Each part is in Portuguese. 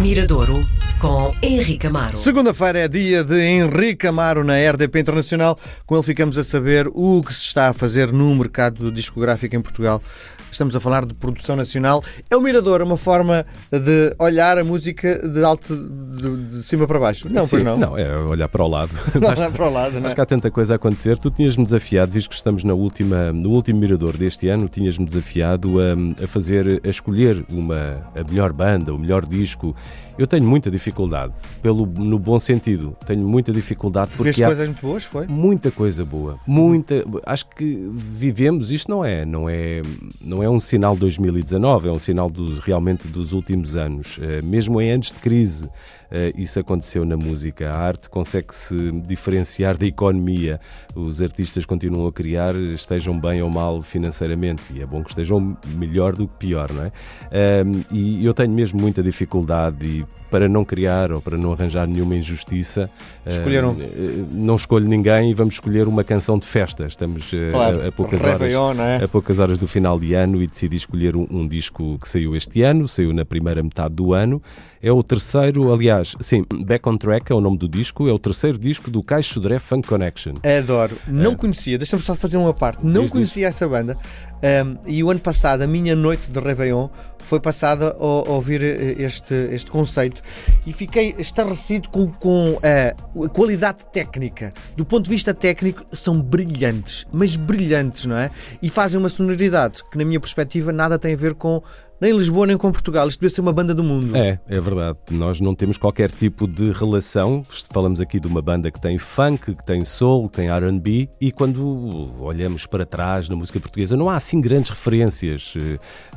Miradouro com Henrique Amaro. Segunda-feira é dia de Henrique Amaro na RDP Internacional. Com ele ficamos a saber o que se está a fazer no mercado discográfico em Portugal. Estamos a falar de produção nacional. É o Mirador, uma forma de olhar a música de alto, de, de cima para baixo. Não, Sim, pois não. Não, é olhar para o lado. Olhar para o lado, não Acho é? que há tanta coisa a acontecer. Tu tinhas-me desafiado, visto que estamos na última, no último Mirador deste ano, tinhas-me desafiado a, a fazer, a escolher uma, a melhor banda, o melhor disco. Eu tenho muita dificuldade, pelo, no bom sentido. Tenho muita dificuldade porque Vês coisas muito boas, foi? muita coisa boa, muita. Acho que vivemos. Isto não é, não é, não é um sinal de 2019, é um sinal do, realmente dos últimos anos. Eh, mesmo em anos de crise, isso aconteceu na música. A arte consegue se diferenciar da economia. Os artistas continuam a criar, estejam bem ou mal financeiramente, e é bom que estejam melhor do que pior, não é? Ahm, e eu tenho mesmo muita dificuldade e para não criar ou para não arranjar nenhuma injustiça. Escolheram. ah, eh, não escolho ninguém e vamos escolher uma canção de festa. Estamos eh, Claro. a, a poucas horas, é? a poucas horas do final de ano e decidi escolher um, um disco que saiu este ano, saiu na primeira metade do ano. É o terceiro, aliás, sim, Back on Track é o nome do disco, é o terceiro disco do Caixo Sodré Funk Connection. Adoro. Não conhecia, deixa-me só fazer uma parte. Não É. Diz, conhecia essa banda. Um, e o ano passado, a minha noite de Réveillon foi passada a, a ouvir eh, este, este conceito e fiquei estarrecido com, com eh, a qualidade técnica. Do ponto de vista técnico, são brilhantes, mas brilhantes, não é? E fazem uma sonoridade que, na minha perspectiva, nada tem a ver com nem Lisboa nem com Portugal. Isto deve ser uma banda do mundo. É, é verdade. Nós não temos qualquer tipo de relação. Falamos aqui de uma banda que tem funk, que tem soul, que tem R&B e quando olhamos para trás na música portuguesa não há assim grandes referências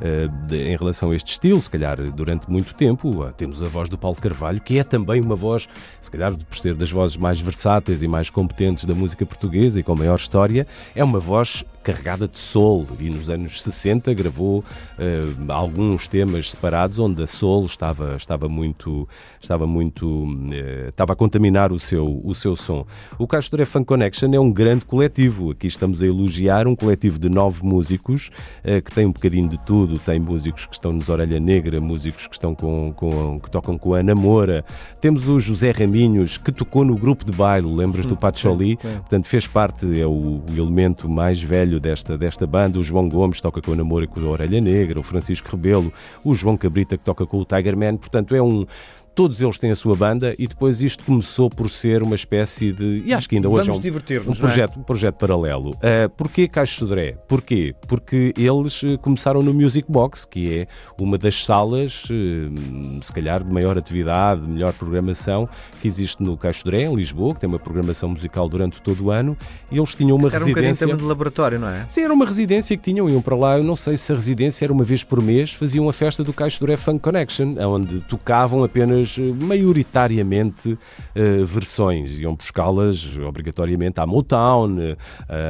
eh, de- em relação a este estilo. Se calhar durante muito tempo ah, temos a voz do Paulo Carvalho, que é também uma voz, se calhar por ser das vozes mais versáteis e mais competentes da música portuguesa e com maior história, é uma voz carregada de soul e nos anos 60 gravou eh, alguns temas separados onde a soul estava estava muito estava muito eh, estava a contaminar o seu o seu som. O Castoré Funk Connection é um grande coletivo. Aqui estamos a elogiar um coletivo de nove músicos eh, que tem um bocadinho de tudo. Tem músicos que estão nos Orelha Negra, músicos que estão com, com que tocam com a Ana Moura. Temos o José Raminhos que tocou no grupo de baile, lembras do Pacholi? Portanto, fez parte, é o, o elemento mais velho desta, desta banda. O João Gomes toca com a Namora e com a Orelha Negra, o Francisco Rebelo, o João Cabrita que toca com o Tiger Man. Portanto, é um. Todos eles têm a sua banda e depois isto começou por ser uma espécie de. E acho que ainda hoje Vamos é um, um não é? projeto, um projeto paralelo. Uh, porquê Caixo Sodré? Porquê? Porque eles eh, começaram no Music Box, que é uma das salas, eh, se calhar, de maior atividade, de melhor programação que existe no Caixo Sodré, em Lisboa, que tem uma programação musical durante todo o ano, e eles tinham uma Isso era um bocadinho residência. também de laboratório, não é? Sim, era uma residência que tinham, iam para lá, eu não sei se a residência era uma vez por mês, faziam a festa do Caixo Duré Funk Connection, onde tocavam apenas eh, maioritariamente eh, versões, iam buscá-las obrigatoriamente à Motown, eh,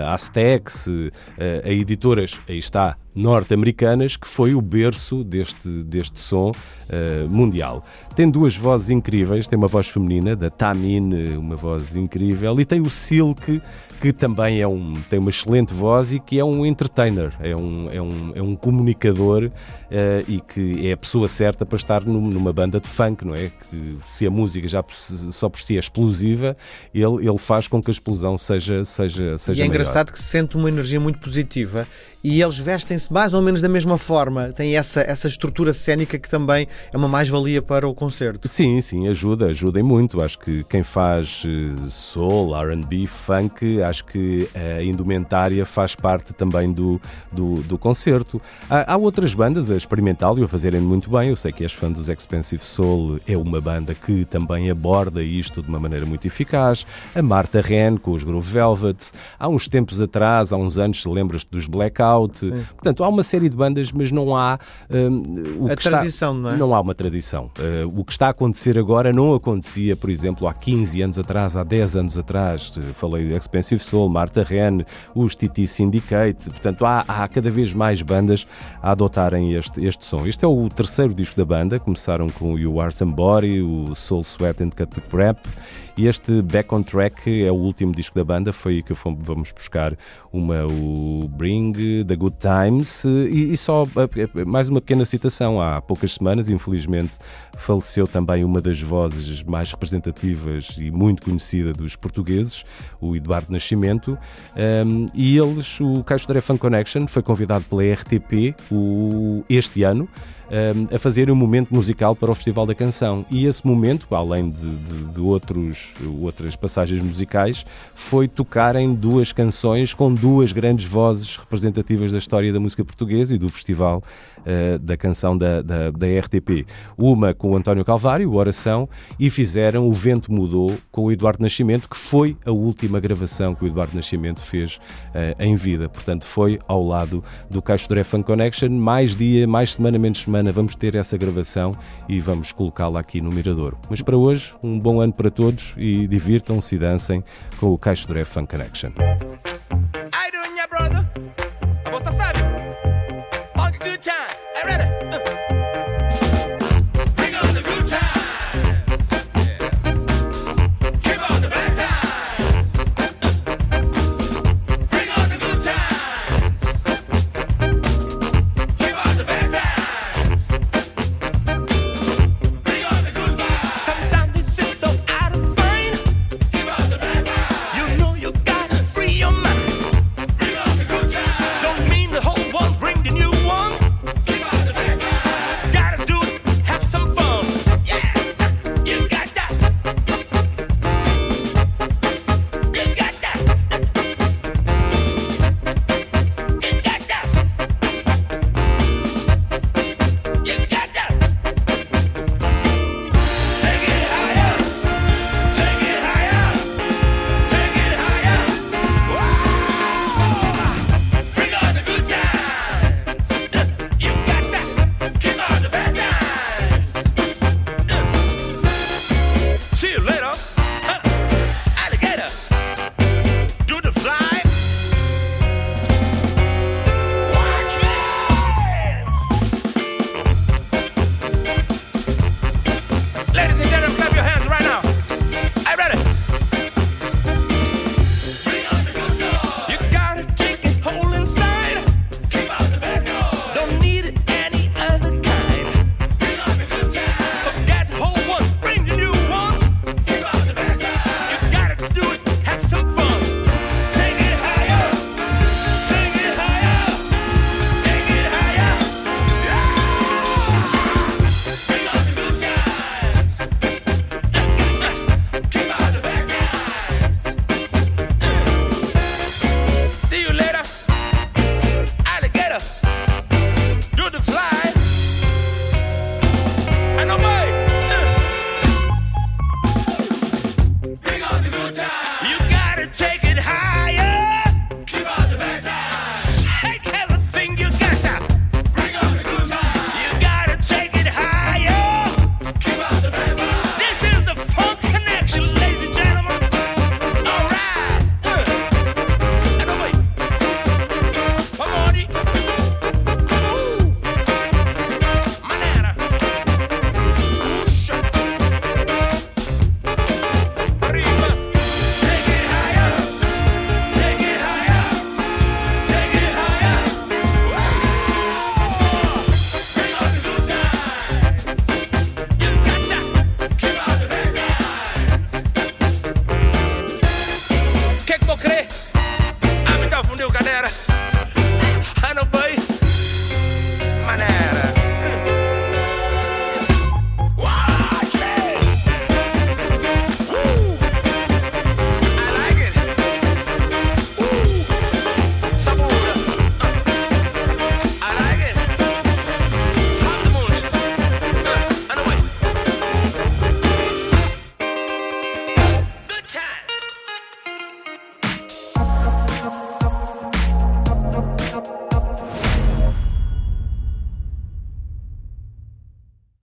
à Stax, a editoras, aí está, norte-americanas, que foi o berço deste, deste som eh, mundial. Tem duas vozes incríveis, tem uma voz feminina, da Tamine, uma voz incrível, e tem o Silk, que também é um, tem uma excelente voz e que é um entertainer, é um, é um, é um comunicador eh, e que é a pessoa certa para estar num- numa banda de funk, não é? Que se a música já só por si é explosiva, ele, ele faz com que a explosão seja, seja, seja E é maior. engraçado que se sente uma energia muito positiva e eles mais ou menos da mesma forma. Tem essa, essa estrutura cénica que também é uma mais-valia para o concerto. Sim, sim, ajuda, ajudem muito. Acho que quem faz eh, soul, RB, funk, acho que a indumentária faz parte também do, do, do concerto. Há, há outras bandas a experimental e a fazerem muito bem. Eu sei que és fã dos Expensive Soul, é uma banda que também aborda isto de uma maneira muito eficaz. A Marta Ren com os Groove Velvets. Há uns tempos atrás, há uns anos, lembras-te dos Blackout. Portanto, há uma série de bandas, mas não há hum, o A que está- tradição, não é? não há uma tradição. Uh, o que está a acontecer agora não acontecia, por exemplo, há 15 anos atrás, há 10 anos atrás. Falei do Expensive Soul, Marta Ren, os TT Syndicate. Portanto, há, há cada vez mais bandas a adotarem este, este som. Este é o terceiro disco da banda. Começaram com o You Are Somebody, o Soul Sweat and Cut the Crap E este Back on Track é o último disco da banda, foi que vamos buscar uma, o Bring the Good Times. E, e só mais uma pequena citação: há poucas semanas, infelizmente, faleceu também uma das vozes mais representativas e muito conhecida dos portugueses, o Eduardo Nascimento, um, e eles, o Caixo Fun Connection, foi convidado pela RTP o, este ano a fazer um momento musical para o Festival da Canção. E esse momento, além de, de, de outros, outras passagens musicais, foi tocar em duas canções com duas grandes vozes representativas da história da música portuguesa e do Festival uh, da Canção da, da, da, RTP. Uma com o António Calvário, o Oração, e fizeram O Vento Mudou com o Eduardo Nascimento, que foi a última gravação que o Eduardo Nascimento fez uh, em vida. Portanto, foi ao lado do Caixo de Fun Connection, mais dia, mais semana, menos semana semana vamos ter essa gravação e vamos colocá-la aqui no Miradouro. Mas para hoje, um bom ano para todos e divirtam-se e dancem com o Caixo Dré Fun Connection. I doing, brother? Funk good time. ready?